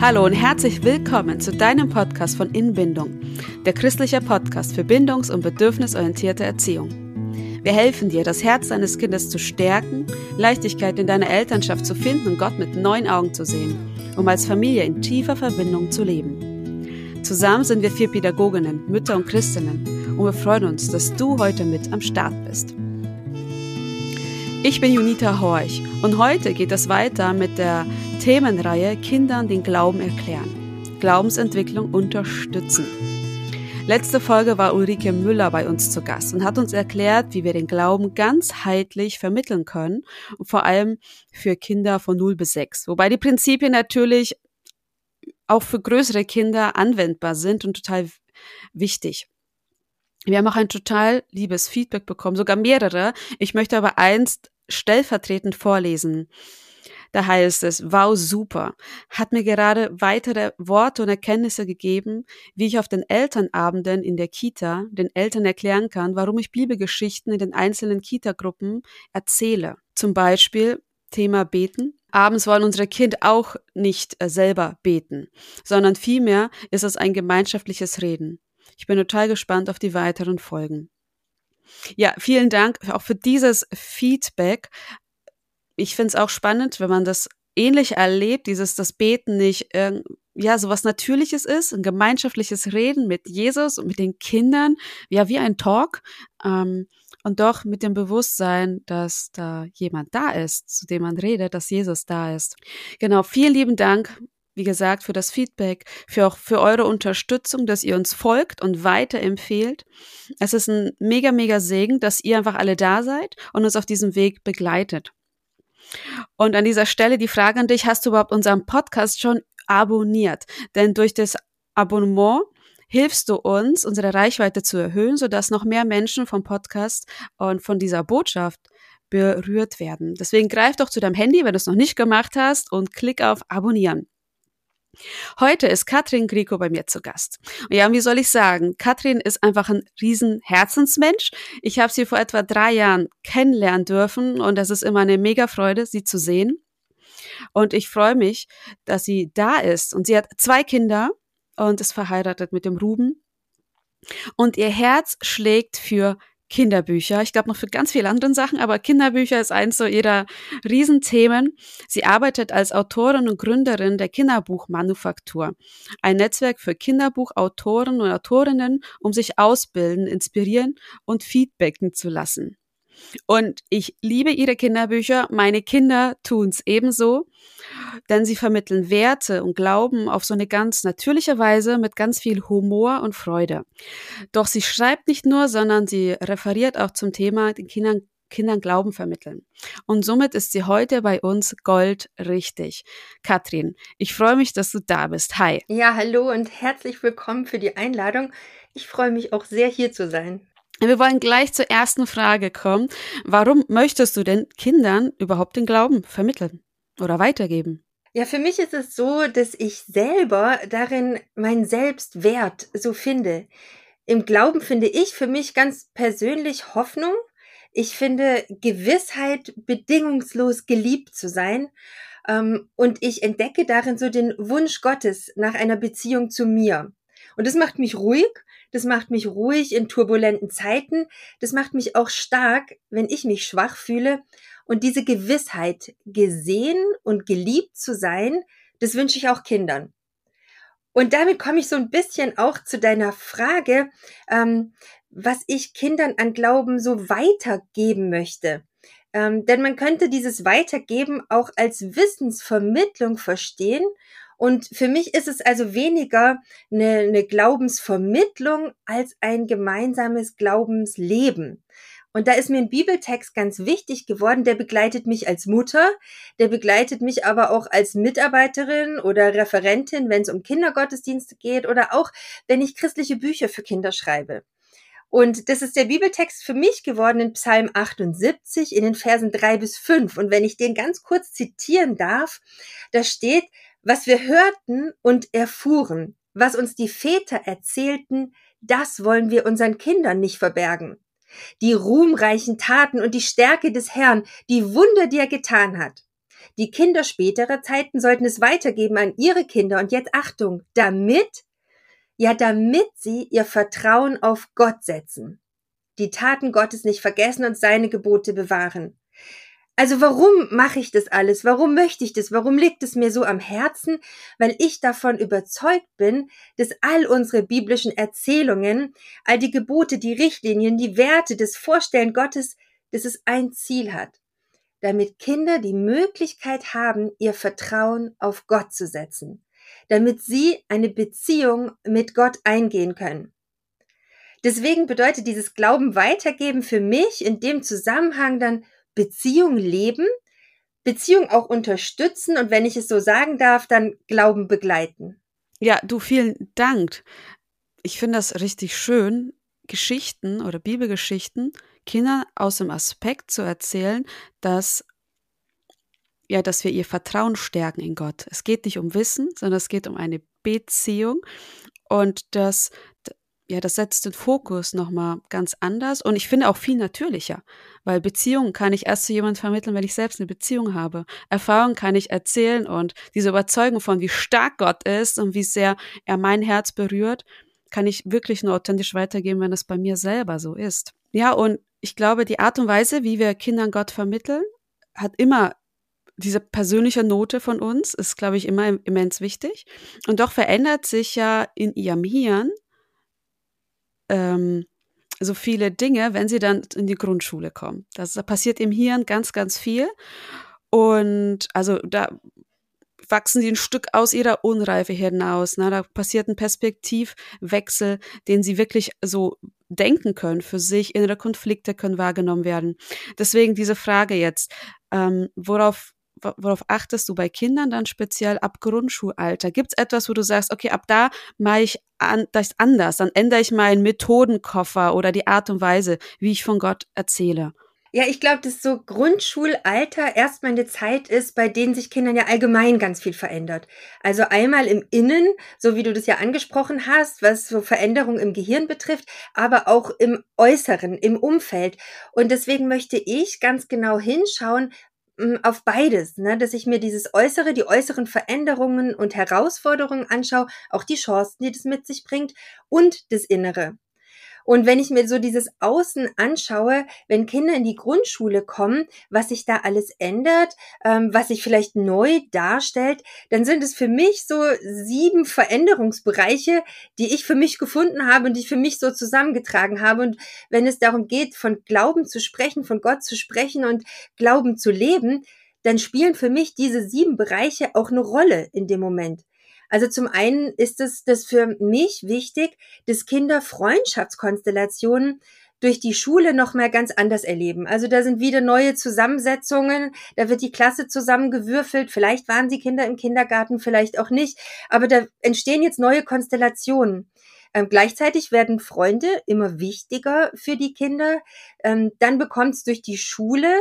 Hallo und herzlich willkommen zu deinem Podcast von Inbindung, der christliche Podcast für bindungs- und bedürfnisorientierte Erziehung. Wir helfen dir, das Herz deines Kindes zu stärken, Leichtigkeit in deiner Elternschaft zu finden und Gott mit neuen Augen zu sehen, um als Familie in tiefer Verbindung zu leben. Zusammen sind wir vier Pädagoginnen, Mütter und Christinnen und wir freuen uns, dass du heute mit am Start bist. Ich bin Junita Horch und heute geht es weiter mit der Themenreihe Kindern den Glauben erklären. Glaubensentwicklung unterstützen. Letzte Folge war Ulrike Müller bei uns zu Gast und hat uns erklärt, wie wir den Glauben ganzheitlich vermitteln können und vor allem für Kinder von 0 bis 6. Wobei die Prinzipien natürlich auch für größere Kinder anwendbar sind und total wichtig. Wir haben auch ein total liebes Feedback bekommen, sogar mehrere. Ich möchte aber eins stellvertretend vorlesen. Da heißt es, wow, super, hat mir gerade weitere Worte und Erkenntnisse gegeben, wie ich auf den Elternabenden in der Kita den Eltern erklären kann, warum ich Bibelgeschichten in den einzelnen Kita-Gruppen erzähle. Zum Beispiel Thema Beten. Abends wollen unsere Kinder auch nicht äh, selber beten, sondern vielmehr ist es ein gemeinschaftliches Reden. Ich bin total gespannt auf die weiteren Folgen. Ja, vielen Dank auch für dieses Feedback. Ich finde es auch spannend, wenn man das ähnlich erlebt, dieses das Beten nicht äh, ja so was Natürliches ist, ein gemeinschaftliches Reden mit Jesus und mit den Kindern, ja wie ein Talk ähm, und doch mit dem Bewusstsein, dass da jemand da ist, zu dem man redet, dass Jesus da ist. Genau, vielen lieben Dank wie gesagt, für das Feedback, für auch für eure Unterstützung, dass ihr uns folgt und weiterempfehlt. Es ist ein mega, mega Segen, dass ihr einfach alle da seid und uns auf diesem Weg begleitet. Und an dieser Stelle die Frage an dich, hast du überhaupt unseren Podcast schon abonniert? Denn durch das Abonnement hilfst du uns, unsere Reichweite zu erhöhen, sodass noch mehr Menschen vom Podcast und von dieser Botschaft berührt werden. Deswegen greif doch zu deinem Handy, wenn du es noch nicht gemacht hast, und klick auf Abonnieren. Heute ist Katrin Grieco bei mir zu Gast. Und ja, wie soll ich sagen? Katrin ist einfach ein riesen Herzensmensch. Ich habe sie vor etwa drei Jahren kennenlernen dürfen und es ist immer eine mega Freude, sie zu sehen. Und ich freue mich, dass sie da ist. Und sie hat zwei Kinder und ist verheiratet mit dem Ruben. Und ihr Herz schlägt für Kinderbücher. Ich glaube noch für ganz viele andere Sachen, aber Kinderbücher ist eins so ihrer Riesenthemen. Sie arbeitet als Autorin und Gründerin der Kinderbuchmanufaktur, ein Netzwerk für Kinderbuchautoren und Autorinnen, um sich ausbilden, inspirieren und feedbacken zu lassen. Und ich liebe ihre Kinderbücher. Meine Kinder tun's ebenso, denn sie vermitteln Werte und Glauben auf so eine ganz natürliche Weise mit ganz viel Humor und Freude. Doch sie schreibt nicht nur, sondern sie referiert auch zum Thema den Kindern Kindern Glauben vermitteln. Und somit ist sie heute bei uns Gold richtig. Katrin, ich freue mich, dass du da bist. Hi. Ja, hallo und herzlich willkommen für die Einladung. Ich freue mich auch sehr hier zu sein. Wir wollen gleich zur ersten Frage kommen. Warum möchtest du denn Kindern überhaupt den Glauben vermitteln oder weitergeben? Ja, für mich ist es so, dass ich selber darin meinen Selbstwert so finde. Im Glauben finde ich für mich ganz persönlich Hoffnung. Ich finde Gewissheit, bedingungslos geliebt zu sein. Ähm, und ich entdecke darin so den Wunsch Gottes nach einer Beziehung zu mir. Und das macht mich ruhig das macht mich ruhig in turbulenten Zeiten. Das macht mich auch stark, wenn ich mich schwach fühle. Und diese Gewissheit, gesehen und geliebt zu sein, das wünsche ich auch Kindern. Und damit komme ich so ein bisschen auch zu deiner Frage, ähm, was ich Kindern an Glauben so weitergeben möchte. Ähm, denn man könnte dieses Weitergeben auch als Wissensvermittlung verstehen und für mich ist es also weniger eine, eine Glaubensvermittlung als ein gemeinsames Glaubensleben. Und da ist mir ein Bibeltext ganz wichtig geworden, der begleitet mich als Mutter, der begleitet mich aber auch als Mitarbeiterin oder Referentin, wenn es um Kindergottesdienste geht oder auch wenn ich christliche Bücher für Kinder schreibe. Und das ist der Bibeltext für mich geworden in Psalm 78 in den Versen drei bis fünf. Und wenn ich den ganz kurz zitieren darf, da steht, was wir hörten und erfuhren, was uns die Väter erzählten, das wollen wir unseren Kindern nicht verbergen. Die ruhmreichen Taten und die Stärke des Herrn, die Wunder, die er getan hat. Die Kinder späterer Zeiten sollten es weitergeben an ihre Kinder. Und jetzt Achtung, damit, ja, damit sie ihr Vertrauen auf Gott setzen. Die Taten Gottes nicht vergessen und seine Gebote bewahren. Also warum mache ich das alles? Warum möchte ich das? Warum liegt es mir so am Herzen? Weil ich davon überzeugt bin, dass all unsere biblischen Erzählungen, all die Gebote, die Richtlinien, die Werte, das Vorstellen Gottes, dass es ein Ziel hat. Damit Kinder die Möglichkeit haben, ihr Vertrauen auf Gott zu setzen. Damit sie eine Beziehung mit Gott eingehen können. Deswegen bedeutet dieses Glauben weitergeben für mich in dem Zusammenhang dann Beziehung leben, Beziehung auch unterstützen und wenn ich es so sagen darf, dann Glauben begleiten. Ja, du, vielen Dank. Ich finde das richtig schön, Geschichten oder Bibelgeschichten Kindern aus dem Aspekt zu erzählen, dass ja, dass wir ihr Vertrauen stärken in Gott. Es geht nicht um Wissen, sondern es geht um eine Beziehung und das ja, das setzt den Fokus nochmal ganz anders und ich finde auch viel natürlicher, weil Beziehungen kann ich erst zu jemandem vermitteln, wenn ich selbst eine Beziehung habe. Erfahrungen kann ich erzählen und diese Überzeugung von, wie stark Gott ist und wie sehr er mein Herz berührt, kann ich wirklich nur authentisch weitergeben, wenn es bei mir selber so ist. Ja, und ich glaube, die Art und Weise, wie wir Kindern Gott vermitteln, hat immer diese persönliche Note von uns, ist, glaube ich, immer immens wichtig. Und doch verändert sich ja in ihrem Hirn ähm, so viele Dinge, wenn sie dann in die Grundschule kommen. Das, da passiert im Hirn ganz, ganz viel. Und also da wachsen sie ein Stück aus ihrer Unreife hinaus. Ne? Da passiert ein Perspektivwechsel, den sie wirklich so denken können für sich. Innere Konflikte können wahrgenommen werden. Deswegen diese Frage jetzt, ähm, worauf worauf achtest du bei Kindern dann speziell ab Grundschulalter? Gibt es etwas, wo du sagst, okay, ab da mache ich an, das anders, dann ändere ich meinen Methodenkoffer oder die Art und Weise, wie ich von Gott erzähle? Ja, ich glaube, dass so Grundschulalter erstmal eine Zeit ist, bei denen sich Kindern ja allgemein ganz viel verändert. Also einmal im Innen, so wie du das ja angesprochen hast, was so Veränderungen im Gehirn betrifft, aber auch im Äußeren, im Umfeld. Und deswegen möchte ich ganz genau hinschauen, auf beides, ne? dass ich mir dieses Äußere, die äußeren Veränderungen und Herausforderungen anschaue, auch die Chancen, die das mit sich bringt und das Innere. Und wenn ich mir so dieses Außen anschaue, wenn Kinder in die Grundschule kommen, was sich da alles ändert, ähm, was sich vielleicht neu darstellt, dann sind es für mich so sieben Veränderungsbereiche, die ich für mich gefunden habe und die ich für mich so zusammengetragen habe. Und wenn es darum geht, von Glauben zu sprechen, von Gott zu sprechen und Glauben zu leben, dann spielen für mich diese sieben Bereiche auch eine Rolle in dem Moment. Also zum einen ist es das für mich wichtig, dass Kinder Freundschaftskonstellationen durch die Schule noch mal ganz anders erleben. Also da sind wieder neue Zusammensetzungen, da wird die Klasse zusammengewürfelt, vielleicht waren die Kinder im Kindergarten, vielleicht auch nicht, aber da entstehen jetzt neue Konstellationen. Ähm, gleichzeitig werden Freunde immer wichtiger für die Kinder. Ähm, dann bekommt es durch die Schule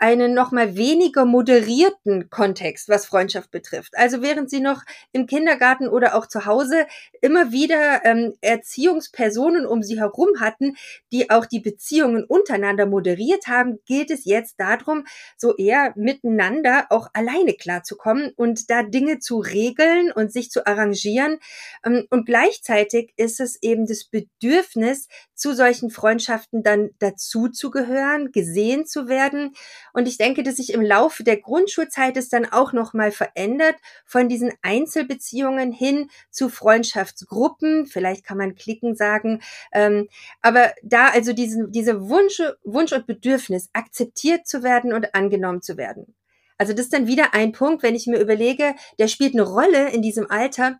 einen noch mal weniger moderierten Kontext, was Freundschaft betrifft. Also während sie noch im Kindergarten oder auch zu Hause immer wieder ähm, Erziehungspersonen um sie herum hatten, die auch die Beziehungen untereinander moderiert haben, geht es jetzt darum, so eher miteinander auch alleine klarzukommen und da Dinge zu regeln und sich zu arrangieren. Ähm, und gleichzeitig ist es eben das Bedürfnis, zu solchen Freundschaften dann dazu zu gehören, gesehen zu werden und ich denke, dass sich im Laufe der Grundschulzeit es dann auch nochmal verändert von diesen Einzelbeziehungen hin zu Freundschaftsgruppen. Vielleicht kann man klicken sagen. Ähm, aber da also diesen, diese Wunsch, Wunsch und Bedürfnis, akzeptiert zu werden und angenommen zu werden. Also das ist dann wieder ein Punkt, wenn ich mir überlege, der spielt eine Rolle in diesem Alter,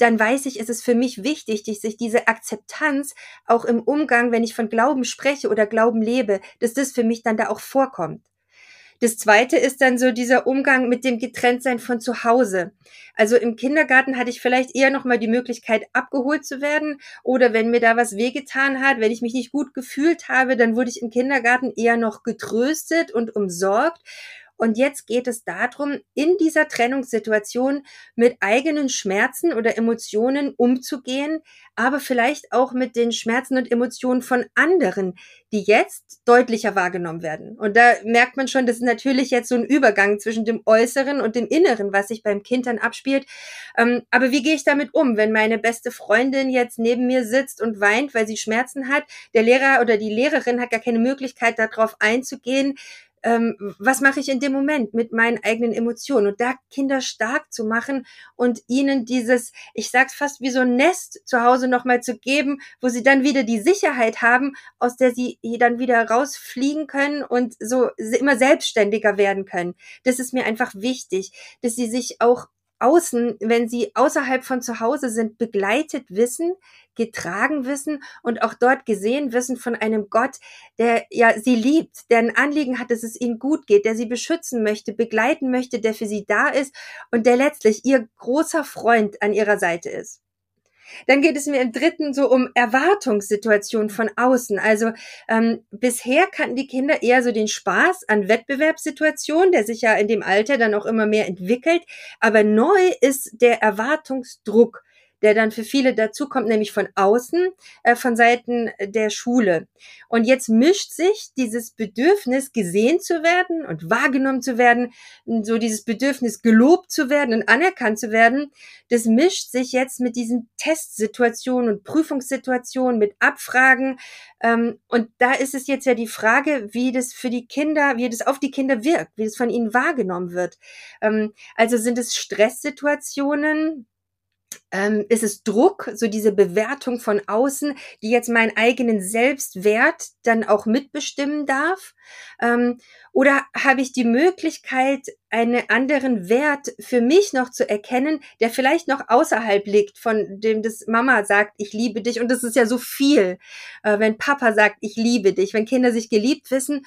dann weiß ich, ist es für mich wichtig, dass sich diese Akzeptanz auch im Umgang, wenn ich von Glauben spreche oder Glauben lebe, dass das für mich dann da auch vorkommt. Das zweite ist dann so dieser Umgang mit dem Getrenntsein von zu Hause. Also im Kindergarten hatte ich vielleicht eher noch mal die Möglichkeit abgeholt zu werden oder wenn mir da was wehgetan hat, wenn ich mich nicht gut gefühlt habe, dann wurde ich im Kindergarten eher noch getröstet und umsorgt. Und jetzt geht es darum, in dieser Trennungssituation mit eigenen Schmerzen oder Emotionen umzugehen, aber vielleicht auch mit den Schmerzen und Emotionen von anderen, die jetzt deutlicher wahrgenommen werden. Und da merkt man schon, das ist natürlich jetzt so ein Übergang zwischen dem Äußeren und dem Inneren, was sich beim Kind dann abspielt. Ähm, aber wie gehe ich damit um, wenn meine beste Freundin jetzt neben mir sitzt und weint, weil sie Schmerzen hat? Der Lehrer oder die Lehrerin hat gar keine Möglichkeit, darauf einzugehen ähm, was mache ich in dem Moment mit meinen eigenen Emotionen und da Kinder stark zu machen und ihnen dieses, ich sag's fast wie so ein Nest zu Hause nochmal zu geben, wo sie dann wieder die Sicherheit haben, aus der sie dann wieder rausfliegen können und so immer selbstständiger werden können. Das ist mir einfach wichtig, dass sie sich auch außen, wenn sie außerhalb von zu Hause sind, begleitet wissen, getragen wissen und auch dort gesehen wissen von einem Gott, der ja sie liebt, der ein Anliegen hat, dass es ihnen gut geht, der sie beschützen möchte, begleiten möchte, der für sie da ist und der letztlich ihr großer Freund an ihrer Seite ist. Dann geht es mir im dritten so um Erwartungssituationen von außen. Also ähm, bisher kannten die Kinder eher so den Spaß an Wettbewerbssituationen, der sich ja in dem Alter dann auch immer mehr entwickelt. Aber neu ist der Erwartungsdruck der dann für viele dazukommt, nämlich von außen, äh, von Seiten der Schule. Und jetzt mischt sich dieses Bedürfnis, gesehen zu werden und wahrgenommen zu werden, so dieses Bedürfnis, gelobt zu werden und anerkannt zu werden, das mischt sich jetzt mit diesen Testsituationen und Prüfungssituationen, mit Abfragen. Ähm, und da ist es jetzt ja die Frage, wie das für die Kinder, wie das auf die Kinder wirkt, wie das von ihnen wahrgenommen wird. Ähm, also sind es Stresssituationen, ähm, ist es Druck, so diese Bewertung von außen, die jetzt meinen eigenen Selbstwert dann auch mitbestimmen darf? Ähm, oder habe ich die Möglichkeit, einen anderen Wert für mich noch zu erkennen, der vielleicht noch außerhalb liegt, von dem das Mama sagt, ich liebe dich. Und das ist ja so viel, äh, wenn Papa sagt, ich liebe dich, wenn Kinder sich geliebt wissen.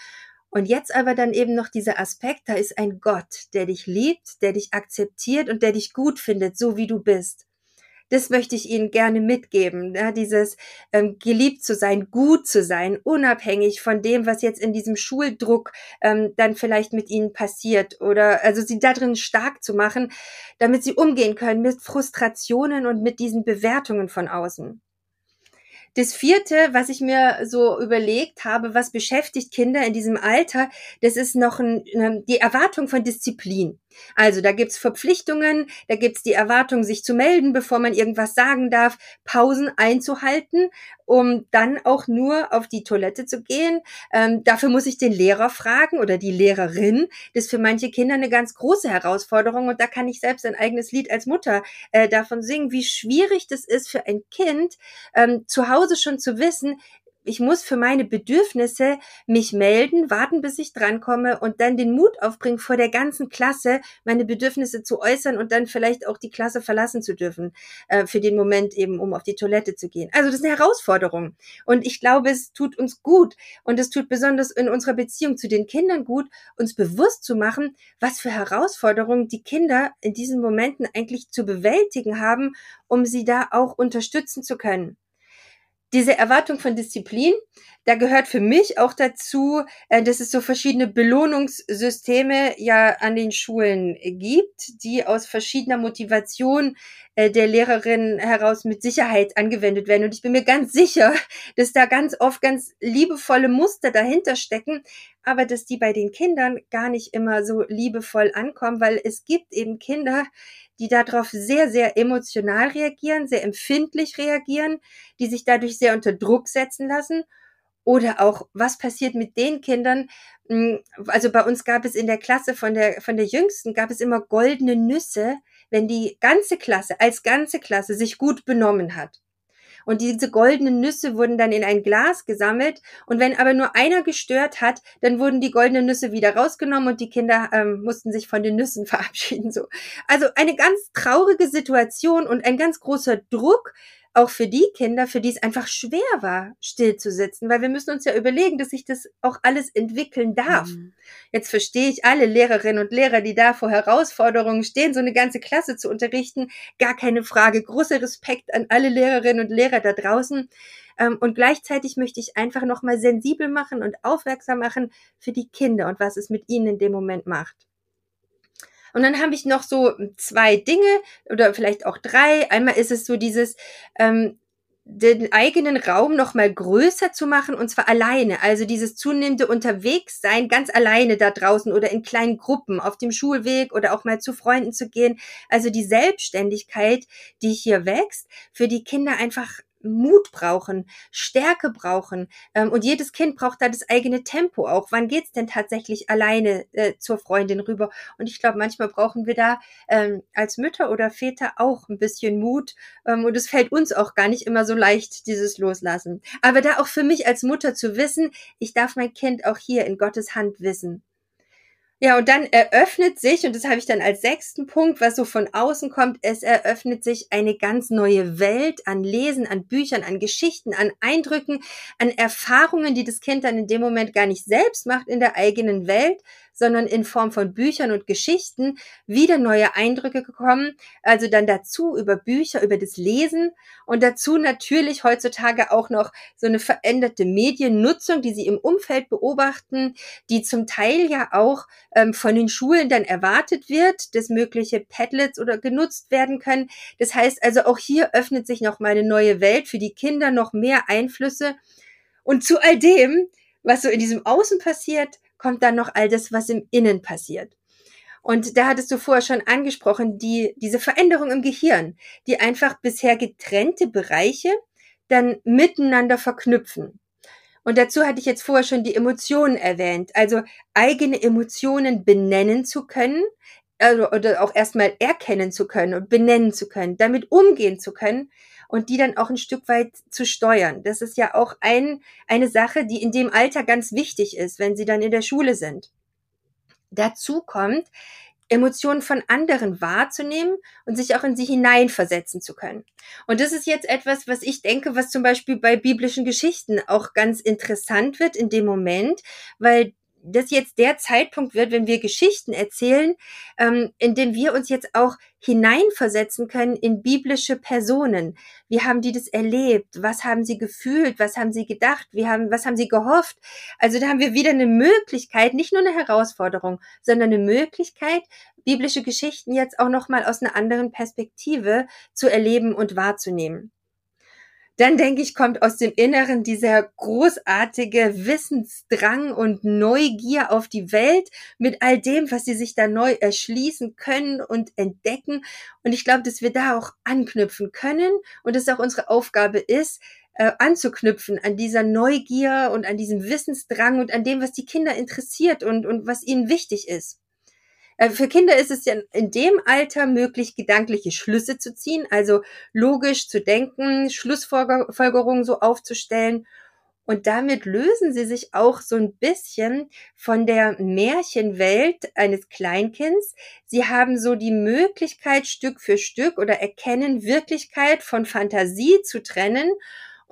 Und jetzt aber dann eben noch dieser Aspekt, da ist ein Gott, der dich liebt, der dich akzeptiert und der dich gut findet, so wie du bist das möchte ich Ihnen gerne mitgeben. Ja, dieses ähm, geliebt zu sein, gut zu sein, unabhängig von dem, was jetzt in diesem Schuldruck ähm, dann vielleicht mit Ihnen passiert oder also Sie darin stark zu machen, damit Sie umgehen können mit Frustrationen und mit diesen Bewertungen von außen. Das vierte, was ich mir so überlegt habe, was beschäftigt Kinder in diesem Alter, das ist noch ein, die Erwartung von Disziplin. Also da gibt's Verpflichtungen, da gibt's die Erwartung, sich zu melden, bevor man irgendwas sagen darf, Pausen einzuhalten, um dann auch nur auf die Toilette zu gehen. Ähm, dafür muss ich den Lehrer fragen oder die Lehrerin. Das ist für manche Kinder eine ganz große Herausforderung und da kann ich selbst ein eigenes Lied als Mutter äh, davon singen, wie schwierig das ist für ein Kind, ähm, zu Hause schon zu wissen, ich muss für meine Bedürfnisse mich melden, warten, bis ich drankomme und dann den Mut aufbringen, vor der ganzen Klasse meine Bedürfnisse zu äußern und dann vielleicht auch die Klasse verlassen zu dürfen, äh, für den Moment eben, um auf die Toilette zu gehen. Also das ist eine Herausforderung. Und ich glaube, es tut uns gut und es tut besonders in unserer Beziehung zu den Kindern gut, uns bewusst zu machen, was für Herausforderungen die Kinder in diesen Momenten eigentlich zu bewältigen haben, um sie da auch unterstützen zu können diese Erwartung von Disziplin, da gehört für mich auch dazu, äh, dass es so verschiedene Belohnungssysteme ja an den Schulen gibt, die aus verschiedener Motivation äh, der Lehrerin heraus mit Sicherheit angewendet werden. Und ich bin mir ganz sicher, dass da ganz oft ganz liebevolle Muster dahinter stecken, aber dass die bei den Kindern gar nicht immer so liebevoll ankommen, weil es gibt eben Kinder, die darauf sehr, sehr emotional reagieren, sehr empfindlich reagieren, die sich dadurch sehr unter Druck setzen lassen. Oder auch, was passiert mit den Kindern? Hm, also bei uns gab es in der Klasse von der, von der Jüngsten gab es immer goldene Nüsse, wenn die ganze Klasse, als ganze Klasse sich gut benommen hat. Und diese goldenen Nüsse wurden dann in ein Glas gesammelt. Und wenn aber nur einer gestört hat, dann wurden die goldenen Nüsse wieder rausgenommen und die Kinder ähm, mussten sich von den Nüssen verabschieden. So. Also eine ganz traurige Situation und ein ganz großer Druck, auch für die Kinder, für die es einfach schwer war, still zu sitzen, weil wir müssen uns ja überlegen, dass sich das auch alles entwickeln darf. Mhm. Jetzt verstehe ich alle Lehrerinnen und Lehrer, die da vor Herausforderungen stehen, so eine ganze Klasse zu unterrichten, gar keine Frage. Großer Respekt an alle Lehrerinnen und Lehrer da draußen. Ähm, und gleichzeitig möchte ich einfach nochmal sensibel machen und aufmerksam machen für die Kinder und was es mit ihnen in dem Moment macht. Und dann habe ich noch so zwei Dinge oder vielleicht auch drei. Einmal ist es so dieses, ähm, den eigenen Raum noch mal größer zu machen und zwar alleine. Also dieses zunehmende Unterwegssein ganz alleine da draußen oder in kleinen Gruppen auf dem Schulweg oder auch mal zu Freunden zu gehen. Also die Selbstständigkeit, die hier wächst, für die Kinder einfach Mut brauchen, Stärke brauchen. Ähm, und jedes Kind braucht da das eigene Tempo auch. Wann geht's denn tatsächlich alleine äh, zur Freundin rüber? Und ich glaube, manchmal brauchen wir da ähm, als Mütter oder Väter auch ein bisschen Mut. Ähm, und es fällt uns auch gar nicht immer so leicht, dieses Loslassen. Aber da auch für mich als Mutter zu wissen, ich darf mein Kind auch hier in Gottes Hand wissen. Ja, und dann eröffnet sich, und das habe ich dann als sechsten Punkt, was so von außen kommt, es eröffnet sich eine ganz neue Welt an Lesen, an Büchern, an Geschichten, an Eindrücken, an Erfahrungen, die das Kind dann in dem Moment gar nicht selbst macht in der eigenen Welt, sondern in Form von Büchern und Geschichten wieder neue Eindrücke gekommen. Also dann dazu über Bücher, über das Lesen und dazu natürlich heutzutage auch noch so eine veränderte Mediennutzung, die sie im Umfeld beobachten, die zum Teil ja auch ähm, von den Schulen dann erwartet wird, dass mögliche Padlets oder genutzt werden können. Das heißt also auch hier öffnet sich noch mal eine neue Welt für die Kinder, noch mehr Einflüsse. Und zu all dem, was so in diesem Außen passiert, kommt dann noch all das, was im Innen passiert. Und da hattest du vorher schon angesprochen, die, diese Veränderung im Gehirn, die einfach bisher getrennte Bereiche dann miteinander verknüpfen. Und dazu hatte ich jetzt vorher schon die Emotionen erwähnt. Also eigene Emotionen benennen zu können, also, oder auch erstmal erkennen zu können und benennen zu können, damit umgehen zu können und die dann auch ein Stück weit zu steuern. Das ist ja auch ein, eine Sache, die in dem Alter ganz wichtig ist, wenn sie dann in der Schule sind. Dazu kommt, Emotionen von anderen wahrzunehmen und sich auch in sie hineinversetzen zu können. Und das ist jetzt etwas, was ich denke, was zum Beispiel bei biblischen Geschichten auch ganz interessant wird in dem Moment, weil das jetzt der Zeitpunkt wird, wenn wir Geschichten erzählen, ähm, in dem wir uns jetzt auch hineinversetzen können in biblische Personen. Wie haben die das erlebt? Was haben sie gefühlt? Was haben sie gedacht? Wie haben, was haben sie gehofft? Also da haben wir wieder eine Möglichkeit, nicht nur eine Herausforderung, sondern eine Möglichkeit, biblische Geschichten jetzt auch nochmal aus einer anderen Perspektive zu erleben und wahrzunehmen dann denke ich, kommt aus dem Inneren dieser großartige Wissensdrang und Neugier auf die Welt mit all dem, was sie sich da neu erschließen können und entdecken. Und ich glaube, dass wir da auch anknüpfen können und es auch unsere Aufgabe ist, äh, anzuknüpfen an dieser Neugier und an diesem Wissensdrang und an dem, was die Kinder interessiert und, und was ihnen wichtig ist. Äh, für Kinder ist es ja in dem Alter möglich, gedankliche Schlüsse zu ziehen, also logisch zu denken, Schlussfolgerungen so aufzustellen. Und damit lösen sie sich auch so ein bisschen von der Märchenwelt eines Kleinkinds. Sie haben so die Möglichkeit, Stück für Stück oder erkennen Wirklichkeit von Fantasie zu trennen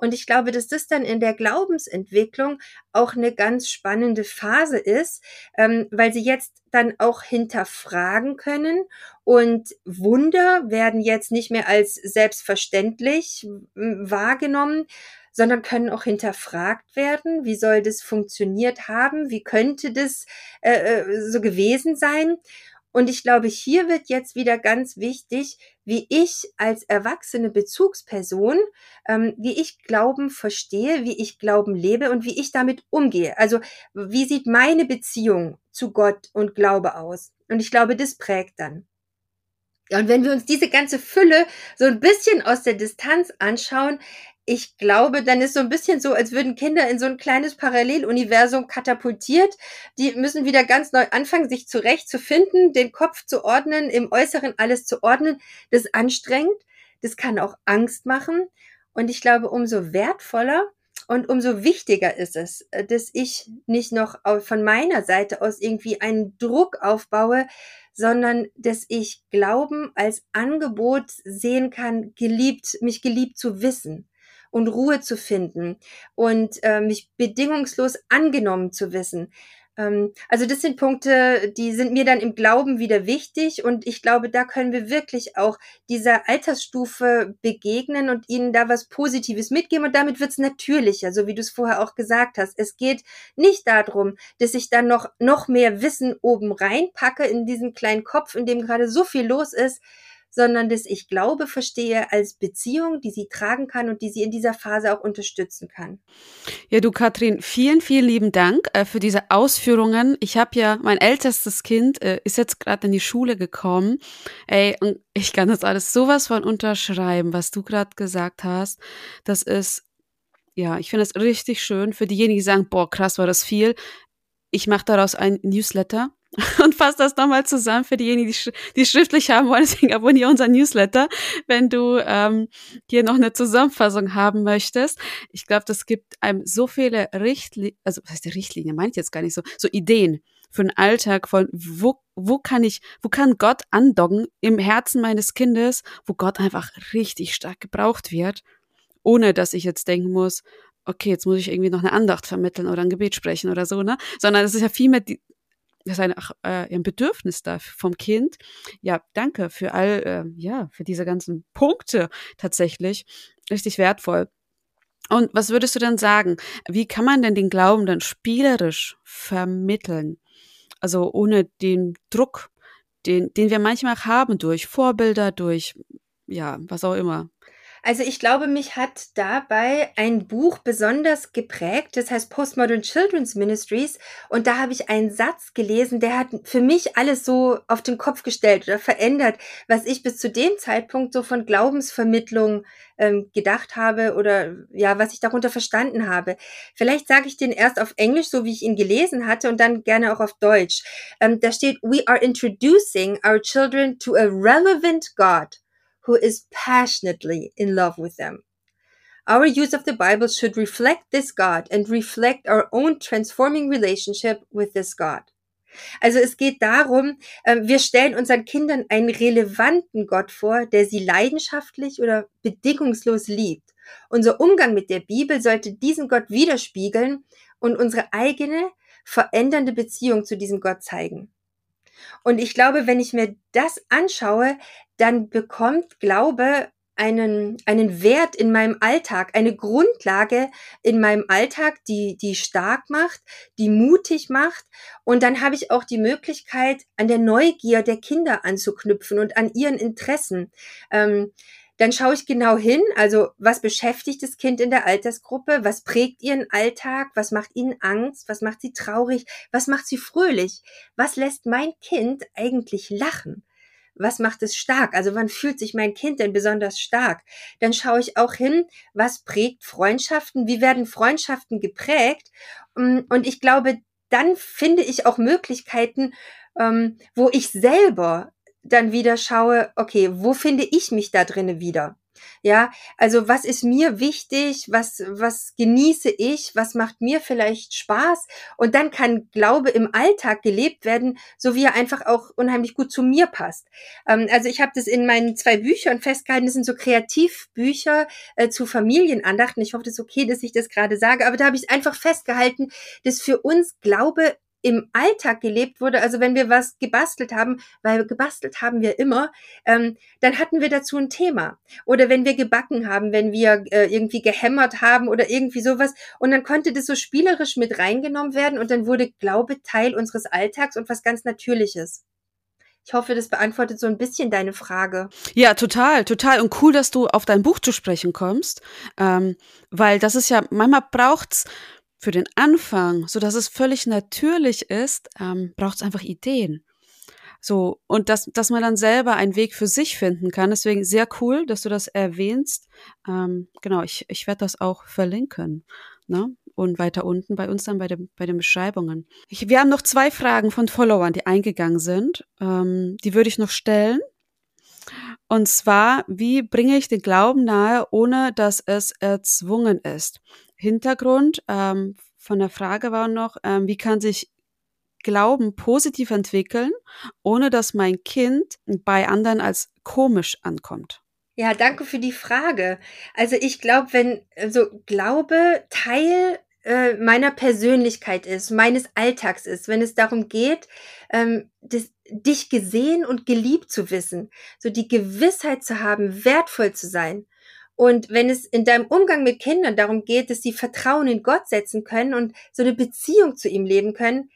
und ich glaube, dass das dann in der Glaubensentwicklung auch eine ganz spannende Phase ist, ähm, weil sie jetzt dann auch hinterfragen können und Wunder werden jetzt nicht mehr als selbstverständlich wahrgenommen, sondern können auch hinterfragt werden. Wie soll das funktioniert haben? Wie könnte das äh, äh so gewesen sein? Und ich glaube, hier wird jetzt wieder ganz wichtig, wie ich als erwachsene Bezugsperson, ähm, wie ich Glauben verstehe, wie ich Glauben lebe und wie ich damit umgehe. Also wie sieht meine Beziehung zu Gott und Glaube aus? Und ich glaube, das prägt dann. Und wenn wir uns diese ganze Fülle so ein bisschen aus der Distanz anschauen, ich glaube, dann ist so ein bisschen so, als würden Kinder in so ein kleines Paralleluniversum katapultiert. Die müssen wieder ganz neu anfangen, sich zurechtzufinden, den Kopf zu ordnen, im Äußeren alles zu ordnen. Das ist anstrengend. Das kann auch Angst machen. Und ich glaube, umso wertvoller und umso wichtiger ist es, äh, dass ich nicht noch von meiner Seite aus irgendwie einen Druck aufbaue, sondern dass ich Glauben als Angebot sehen kann, geliebt, mich geliebt zu wissen und Ruhe zu finden und äh, mich bedingungslos angenommen zu wissen. Ähm, also das sind Punkte, die sind mir dann im Glauben wieder wichtig und ich glaube, da können wir wirklich auch dieser Altersstufe begegnen und ihnen da was Positives mitgeben und damit wird's natürlicher, so wie du es vorher auch gesagt hast. Es geht nicht darum, dass ich dann noch, noch mehr Wissen oben reinpacke in diesen kleinen Kopf, in dem gerade so viel los ist, sondern dass ich Glaube verstehe als Beziehung, die sie tragen kann und die sie in dieser Phase auch unterstützen kann. Ja, du Katrin, vielen, vielen lieben Dank äh, für diese Ausführungen. Ich habe ja, mein ältestes Kind äh, ist jetzt gerade in die Schule gekommen. Ey, und ich kann das alles sowas von unterschreiben, was du gerade gesagt hast. Das ist ja, ich finde es richtig schön für diejenigen, die sagen, boah, krass, war das viel. Ich mache daraus ein Newsletter und fasse das nochmal zusammen für diejenigen, die, sch die schriftlich haben wollen. Deswegen abonniere unser Newsletter, wenn du ähm, hier noch eine Zusammenfassung haben möchtest. Ich glaube, das gibt einem so viele Richtlinien, also was heißt Richtlinie, meine ich jetzt gar nicht so, so Ideen für den Alltag von wo, wo kann ich, wo kann Gott andocken im Herzen meines Kindes, wo Gott einfach richtig stark gebraucht wird, ohne dass ich jetzt denken muss, okay, jetzt muss ich irgendwie noch eine Andacht vermitteln oder ein Gebet sprechen oder so, ne? Sondern es ist ja viel mehr die, das ist ein, äh, Bedürfnis da vom Kind. Ja, danke für all, äh, ja, für diese ganzen Punkte tatsächlich. Richtig wertvoll. Und was würdest du denn sagen? Wie kann man denn den Glauben dann spielerisch vermitteln? Also ohne den Druck, den, den wir manchmal haben durch Vorbilder, durch, ja, was auch immer. Also ich glaube, mich hat dabei ein Buch besonders geprägt, das heißt Postmodern Children's Ministries. Und da habe ich einen Satz gelesen, der hat für mich alles so auf den Kopf gestellt oder verändert, was ich bis zu dem Zeitpunkt so von Glaubensvermittlung ähm, gedacht habe oder ja, was ich darunter verstanden habe. Vielleicht sage ich den erst auf Englisch, so wie ich ihn gelesen hatte, und dann gerne auch auf Deutsch. Ähm, da steht, We are introducing our children to a relevant God who is passionately in love with them. Our use of the Bible should reflect this God and reflect our own transforming relationship with this God. Also es geht darum, ähm, wir stellen unseren Kindern einen relevanten Gott vor, der sie leidenschaftlich oder bedingungslos liebt. Unser Umgang mit der Bibel sollte diesen Gott widerspiegeln und unsere eigene verändernde Beziehung zu diesem Gott zeigen. Und ich glaube, wenn ich mir das anschaue, dann bekommt Glaube einen, einen Wert in meinem Alltag, eine Grundlage in meinem Alltag, die, die stark macht, die mutig macht. Und dann habe ich auch die Möglichkeit, an der Neugier der Kinder anzuknüpfen und an ihren Interessen. Ähm, dann schaue ich genau hin, also was beschäftigt das Kind in der Altersgruppe, was prägt ihren Alltag, was macht ihnen Angst, was macht sie traurig, was macht sie fröhlich, was lässt mein Kind eigentlich lachen was macht es stark? Also wann fühlt sich mein Kind denn besonders stark? Dann schaue ich auch hin, was prägt Freundschaften? Wie werden Freundschaften geprägt? Mm, und ich glaube, dann finde ich auch Möglichkeiten, ähm, wo ich selber dann wieder schaue, okay, wo finde ich mich da drinnen wieder? Ja, also was ist mir wichtig? Was, was genieße ich? Was macht mir vielleicht Spaß? Und dann kann Glaube im Alltag gelebt werden, so wie er einfach auch unheimlich gut zu mir passt. Ähm, also ich habe das in meinen zwei Büchern festgehalten. Das sind so Kreativbücher äh, zu Familienandachten. Ich hoffe, das ist okay, dass ich das gerade sage. Aber da habe ich einfach festgehalten, dass für uns Glaube im Alltag gelebt wurde, also wenn wir was gebastelt haben, weil gebastelt haben wir immer, ähm, dann hatten wir dazu ein Thema. Oder wenn wir gebacken haben, wenn wir äh, irgendwie gehämmert haben oder irgendwie sowas. Und dann konnte das so spielerisch mit reingenommen werden und dann wurde Glaube Teil unseres Alltags und was ganz Natürliches. Ich hoffe, das beantwortet so ein bisschen deine Frage. Ja, total, total. Und cool, dass du auf dein Buch zu sprechen kommst. Ähm, weil das ist ja, manchmal braucht's für den Anfang, so dass es völlig natürlich ist, ähm, braucht es einfach Ideen. So, und dass, dass man dann selber einen Weg für sich finden kann. Deswegen sehr cool, dass du das erwähnst. Ähm, genau, ich, ich werde das auch verlinken. Ne? Und weiter unten bei uns dann bei, dem, bei den Beschreibungen. Ich, wir haben noch zwei Fragen von Followern, die eingegangen sind. Ähm, die würde ich noch stellen. Und zwar, wie bringe ich den Glauben nahe, ohne dass es erzwungen ist? Hintergrund ähm, von der Frage war noch, ähm, wie kann sich Glauben positiv entwickeln, ohne dass mein Kind bei anderen als komisch ankommt? Ja, danke für die Frage. Also ich glaube, wenn also Glaube Teil äh, meiner Persönlichkeit ist, meines Alltags ist, wenn es darum geht, ähm, das, dich gesehen und geliebt zu wissen, so die Gewissheit zu haben, wertvoll zu sein. Und wenn es in deinem Umgang mit Kindern darum geht, dass sie Vertrauen in Gott setzen können und so eine Beziehung zu ihm leben können,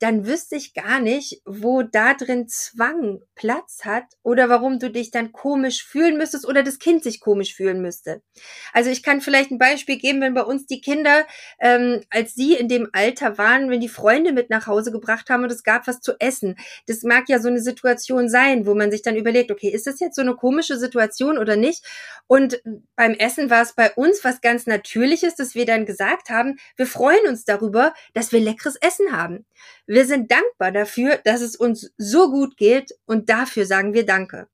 dann wüsste ich gar nicht, wo da drin Zwang Platz hat oder warum du dich dann komisch fühlen müsstest oder das Kind sich komisch fühlen müsste. Also ich kann vielleicht ein Beispiel geben, wenn bei uns die Kinder, ähm, als sie in dem Alter waren, wenn die Freunde mit nach Hause gebracht haben und es gab was zu essen. Das mag ja so eine Situation sein, wo man sich dann überlegt, okay, ist das jetzt so eine komische Situation oder nicht? Und beim Essen war es bei uns was ganz Natürliches, dass wir dann gesagt haben, wir freuen uns darüber, dass wir leckeres Essen haben. Wir sind dankbar dafür, dass es uns so gut geht und dafür sagen wir Danke.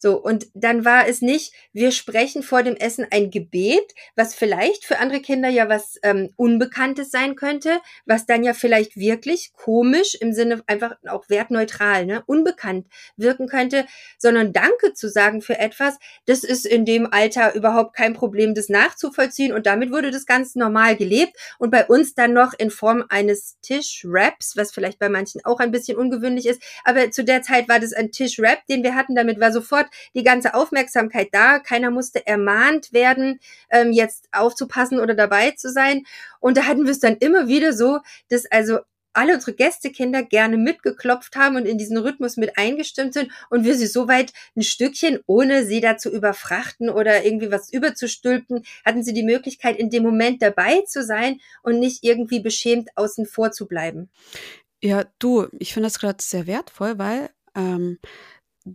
So, und dann war es nicht, wir sprechen vor dem Essen ein Gebet, was vielleicht für andere Kinder ja was ähm, Unbekanntes sein könnte, was dann ja vielleicht wirklich komisch im Sinne einfach auch wertneutral, ne, unbekannt wirken könnte, sondern Danke zu sagen für etwas, das ist in dem Alter überhaupt kein Problem, das nachzuvollziehen und damit wurde das ganz normal gelebt und bei uns dann noch in Form eines Tischraps, was vielleicht bei manchen auch ein bisschen ungewöhnlich ist, aber zu der Zeit war das ein Tischrap, den wir hatten, damit war sofort die ganze Aufmerksamkeit da. Keiner musste ermahnt werden, ähm, jetzt aufzupassen oder dabei zu sein. Und da hatten wir es dann immer wieder so, dass also alle unsere Gästekinder gerne mitgeklopft haben und in diesen Rhythmus mit eingestimmt sind und wir sie soweit ein Stückchen, ohne sie dazu überfrachten oder irgendwie was überzustülpen, hatten sie die Möglichkeit, in dem Moment dabei zu sein und nicht irgendwie beschämt außen vor zu bleiben. Ja, du, ich finde das gerade sehr wertvoll, weil ähm,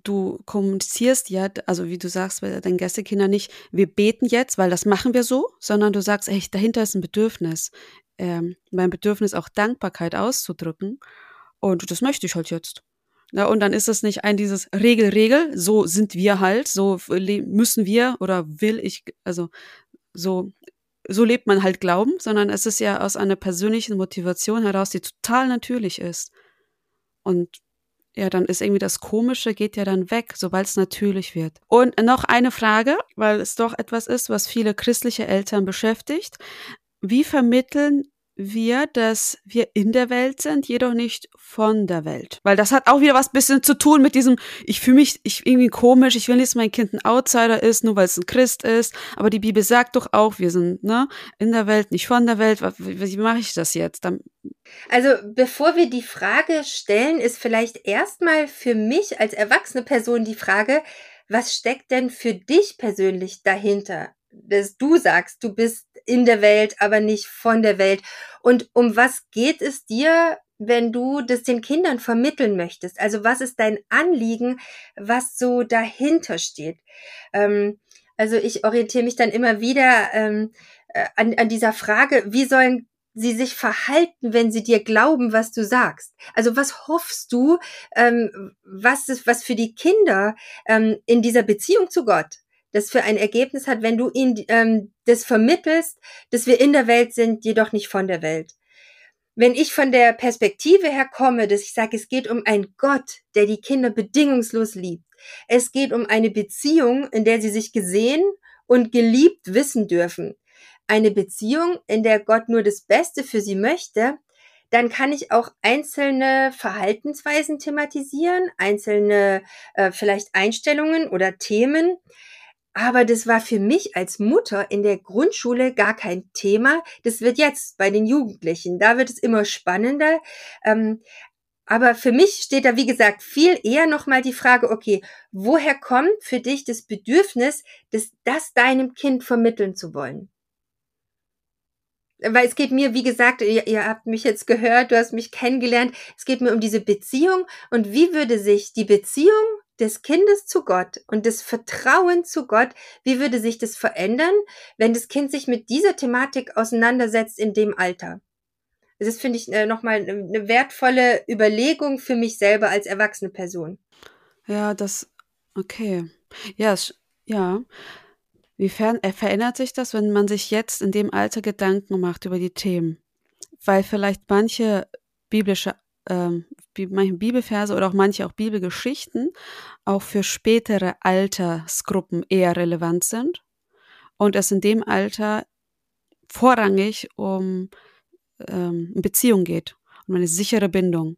du kommunizierst ja, also wie du sagst bei deinen Gästekindern nicht, wir beten jetzt, weil das machen wir so, sondern du sagst, ey, dahinter ist ein Bedürfnis. Ähm, mein Bedürfnis auch Dankbarkeit auszudrücken. Und das möchte ich halt jetzt. Ja, und dann ist es nicht ein dieses Regel, Regel, so sind wir halt, so müssen wir oder will ich, also so, so lebt man halt Glauben, sondern es ist ja aus einer persönlichen Motivation heraus, die total natürlich ist. Und ja, dann ist irgendwie das Komische geht ja dann weg, sobald es natürlich wird. Und noch eine Frage, weil es doch etwas ist, was viele christliche Eltern beschäftigt. Wie vermitteln wir, dass wir in der Welt sind, jedoch nicht von der Welt. Weil das hat auch wieder was bisschen zu tun mit diesem, ich fühle mich ich irgendwie komisch, ich will nicht, dass mein Kind ein Outsider ist, nur weil es ein Christ ist. Aber die Bibel sagt doch auch, wir sind ne, in der Welt, nicht von der Welt. Wie, wie mache ich das jetzt? Dann also bevor wir die Frage stellen, ist vielleicht erstmal für mich als erwachsene Person die Frage, was steckt denn für dich persönlich dahinter? Dass du sagst, du bist in der Welt, aber nicht von der Welt. Und um was geht es dir, wenn du das den Kindern vermitteln möchtest? Also was ist dein Anliegen, was so dahinter steht? Ähm, also ich orientiere mich dann immer wieder ähm, äh, an, an dieser Frage, wie sollen sie sich verhalten, wenn sie dir glauben, was du sagst? Also was hoffst du, ähm, was ist, was für die Kinder ähm, in dieser Beziehung zu Gott das für ein Ergebnis hat, wenn du ihnen ähm, das vermittelst, dass wir in der Welt sind, jedoch nicht von der Welt. Wenn ich von der Perspektive her komme, dass ich sage, es geht um einen Gott, der die Kinder bedingungslos liebt. Es geht um eine Beziehung, in der sie sich gesehen und geliebt wissen dürfen eine Beziehung, in der Gott nur das Beste für sie möchte, dann kann ich auch einzelne Verhaltensweisen thematisieren, einzelne äh, vielleicht Einstellungen oder Themen. Aber das war für mich als Mutter in der Grundschule gar kein Thema. Das wird jetzt bei den Jugendlichen. Da wird es immer spannender. Ähm, aber für mich steht da, wie gesagt, viel eher nochmal die Frage, okay, woher kommt für dich das Bedürfnis, das, das deinem Kind vermitteln zu wollen? weil es geht mir, wie gesagt, ihr, ihr, habt mich jetzt gehört, du hast mich kennengelernt, es geht mir um diese Beziehung und wie würde sich die Beziehung des Kindes zu Gott und das Vertrauen zu Gott, wie würde sich das verändern, wenn das Kind sich mit dieser Thematik auseinandersetzt in dem Alter? Das finde ich äh, nochmal eine wertvolle Überlegung für mich selber als erwachsene Person. Ja, das, okay. Ja, ja. Wiefern verändert sich das, wenn man sich jetzt in dem Alter Gedanken macht über die Themen? Weil vielleicht manche biblische ähm, manche Bibelverse oder auch manche auch Bibelgeschichten auch für spätere Altersgruppen eher relevant sind und es in dem Alter vorrangig um ähm, Beziehung geht, um eine sichere Bindung.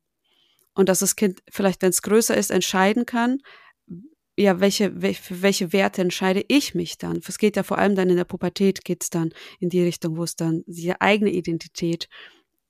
Und dass das Kind vielleicht, wenn es größer ist, entscheiden kann, ja, welche, welche, welche Werte entscheide ich mich dann? Es geht ja vor allem dann in der Pubertät, geht es dann in die Richtung, wo es dann die eigene Identität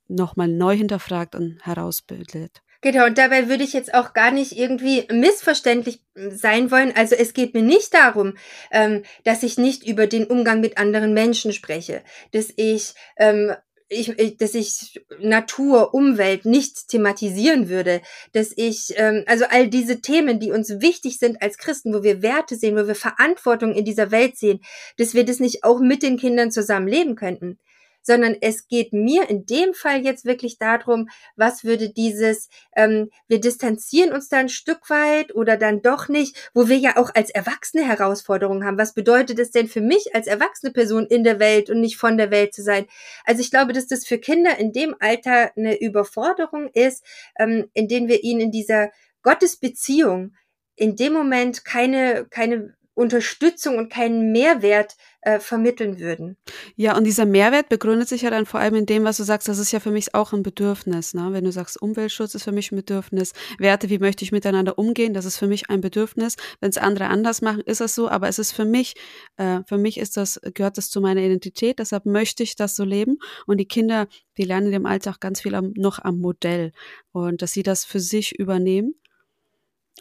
nochmal neu hinterfragt und herausbildet. Genau, und dabei würde ich jetzt auch gar nicht irgendwie missverständlich sein wollen. Also es geht mir nicht darum, ähm, dass ich nicht über den Umgang mit anderen Menschen spreche, dass ich ähm, ich, dass ich Natur, Umwelt nicht thematisieren würde, dass ich, ähm, also all diese Themen, die uns wichtig sind als Christen, wo wir Werte sehen, wo wir Verantwortung in dieser Welt sehen, dass wir das nicht auch mit den Kindern zusammen leben könnten sondern es geht mir in dem Fall jetzt wirklich darum, was würde dieses, ähm, wir distanzieren uns da ein Stück weit oder dann doch nicht, wo wir ja auch als Erwachsene Herausforderungen haben. Was bedeutet es denn für mich als erwachsene Person in der Welt und nicht von der Welt zu sein? Also ich glaube, dass das für Kinder in dem Alter eine Überforderung ist, ähm, in denen wir ihnen in dieser Gottesbeziehung in dem Moment keine, keine Unterstützung und keinen Mehrwert äh, vermitteln würden. Ja, und dieser Mehrwert begründet sich ja dann vor allem in dem, was du sagst, das ist ja für mich auch ein Bedürfnis. Ne? Wenn du sagst, Umweltschutz ist für mich ein Bedürfnis, Werte, wie möchte ich miteinander umgehen, das ist für mich ein Bedürfnis. Wenn es andere anders machen, ist das so, aber es ist für mich, äh, für mich ist das, gehört das zu meiner Identität, deshalb möchte ich das so leben. Und die Kinder, die lernen im Alltag ganz viel am, noch am Modell und dass sie das für sich übernehmen.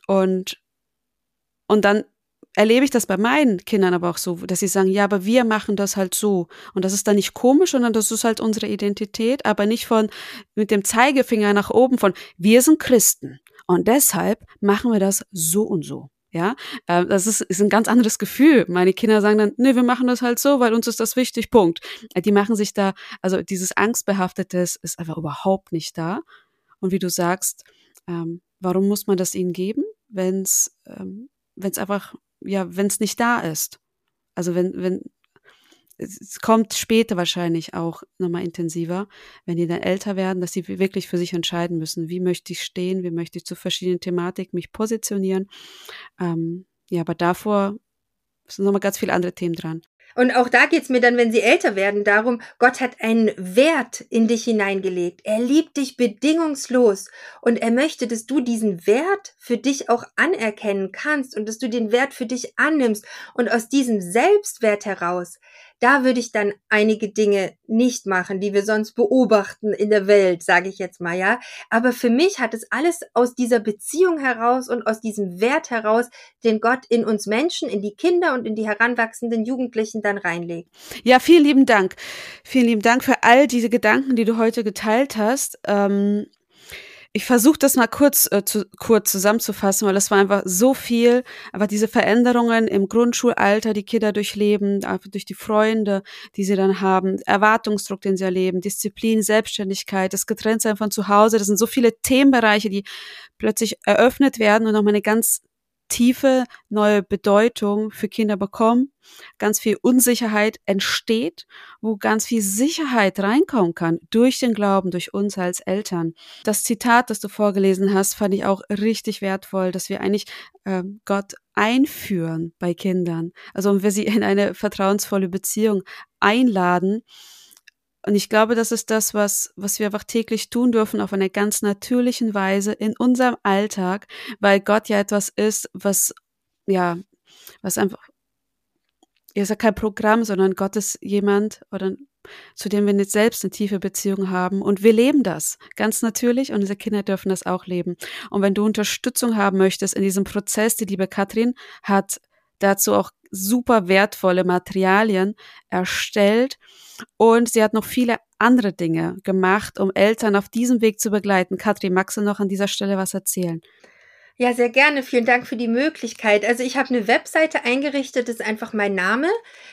Und und dann erlebe ich das bei meinen Kindern aber auch so, dass sie sagen, ja, aber wir machen das halt so. Und das ist dann nicht komisch, sondern das ist halt unsere Identität, aber nicht von mit dem Zeigefinger nach oben von, wir sind Christen. Und deshalb machen wir das so und so. Ja, äh, das ist, ist ein ganz anderes Gefühl. Meine Kinder sagen dann, nee, wir machen das halt so, weil uns ist das wichtig, Punkt. Äh, die machen sich da, also dieses Angstbehaftetes ist einfach überhaupt nicht da. Und wie du sagst, ähm, warum muss man das ihnen geben, wenn es ähm, wenn es einfach ja, wenn es nicht da ist. Also wenn, wenn, es kommt später wahrscheinlich auch nochmal intensiver, wenn die dann älter werden, dass sie wirklich für sich entscheiden müssen, wie möchte ich stehen, wie möchte ich zu verschiedenen Thematiken mich positionieren. Ähm, ja, aber davor sind nochmal ganz viele andere Themen dran. Und auch da geht's mir dann, wenn sie älter werden, darum, Gott hat einen Wert in dich hineingelegt. Er liebt dich bedingungslos und er möchte, dass du diesen Wert für dich auch anerkennen kannst und dass du den Wert für dich annimmst und aus diesem Selbstwert heraus da würde ich dann einige Dinge nicht machen, die wir sonst beobachten in der Welt, sage ich jetzt mal, ja. Aber für mich hat es alles aus dieser Beziehung heraus und aus diesem Wert heraus, den Gott in uns Menschen, in die Kinder und in die heranwachsenden Jugendlichen dann reinlegt. Ja, vielen lieben Dank. Vielen lieben Dank für all diese Gedanken, die du heute geteilt hast. Ähm ich versuche das mal kurz, äh, zu, kurz zusammenzufassen, weil es war einfach so viel. Aber diese Veränderungen im Grundschulalter, die Kinder durchleben, einfach durch die Freunde, die sie dann haben, Erwartungsdruck, den sie erleben, Disziplin, Selbstständigkeit, das Getrenntsein von zu Hause, das sind so viele Themenbereiche, die plötzlich eröffnet werden und nochmal eine ganz tiefe neue Bedeutung für Kinder bekommen, ganz viel Unsicherheit entsteht, wo ganz viel Sicherheit reinkommen kann durch den Glauben, durch uns als Eltern. Das Zitat, das du vorgelesen hast, fand ich auch richtig wertvoll, dass wir eigentlich äh, Gott einführen bei Kindern. Also wenn wir sie in eine vertrauensvolle Beziehung einladen, und ich glaube, das ist das, was, was wir einfach täglich tun dürfen, auf einer ganz natürlichen Weise in unserem Alltag, weil Gott ja etwas ist, was, ja, was einfach, ist ja kein Programm, sondern Gott ist jemand oder zu dem wir nicht selbst eine tiefe Beziehung haben. Und wir leben das ganz natürlich und unsere Kinder dürfen das auch leben. Und wenn du Unterstützung haben möchtest in diesem Prozess, die liebe Katrin hat dazu auch super wertvolle Materialien erstellt und sie hat noch viele andere Dinge gemacht, um Eltern auf diesem Weg zu begleiten. Katrin, magst du noch an dieser Stelle was erzählen? Ja, sehr gerne. Vielen Dank für die Möglichkeit. Also ich habe eine Webseite eingerichtet, das ist einfach mein Name.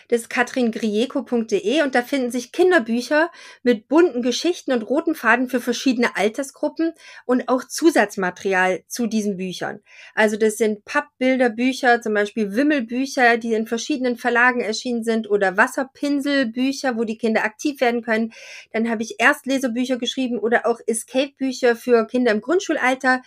Das ist katringrieko.de und da finden sich Kinderbücher mit bunten Geschichten und roten Faden für verschiedene Altersgruppen und auch Zusatzmaterial zu diesen Büchern. Also das sind Pappbilderbücher, zum Beispiel Wimmelbücher, die in verschiedenen Verlagen erschienen sind oder Wasserpinselbücher, wo die Kinder aktiv werden können. Dann habe ich Erstlesebücher geschrieben oder auch Escape-Bücher für Kinder im Grundschulalter.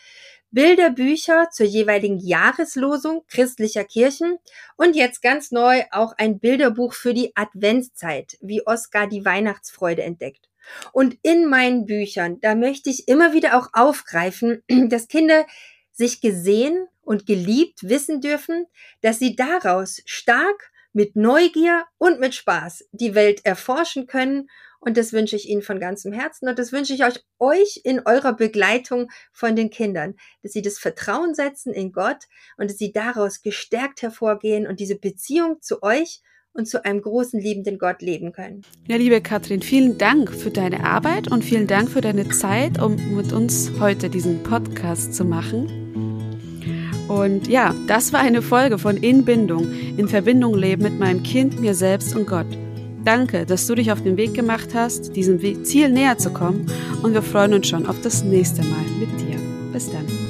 Bilderbücher zur jeweiligen Jahreslosung christlicher Kirchen und jetzt ganz neu auch ein Bilderbuch für die Adventszeit, wie Oskar die Weihnachtsfreude entdeckt. Und in meinen Büchern, da möchte ich immer wieder auch aufgreifen, dass Kinder sich gesehen und geliebt wissen dürfen, dass sie daraus stark mit Neugier und mit Spaß die Welt erforschen können und das wünsche ich Ihnen von ganzem Herzen und das wünsche ich euch, euch in eurer Begleitung von den Kindern, dass Sie das Vertrauen setzen in Gott und dass Sie daraus gestärkt hervorgehen und diese Beziehung zu euch und zu einem großen liebenden Gott leben können. Ja, liebe Katrin, vielen Dank für deine Arbeit und vielen Dank für deine Zeit, um mit uns heute diesen Podcast zu machen. Und ja, das war eine Folge von Inbindung, in Verbindung leben mit meinem Kind, mir selbst und Gott. Danke, dass du dich auf den Weg gemacht hast, diesem Ziel näher zu kommen und wir freuen uns schon auf das nächste Mal mit dir. Bis dann.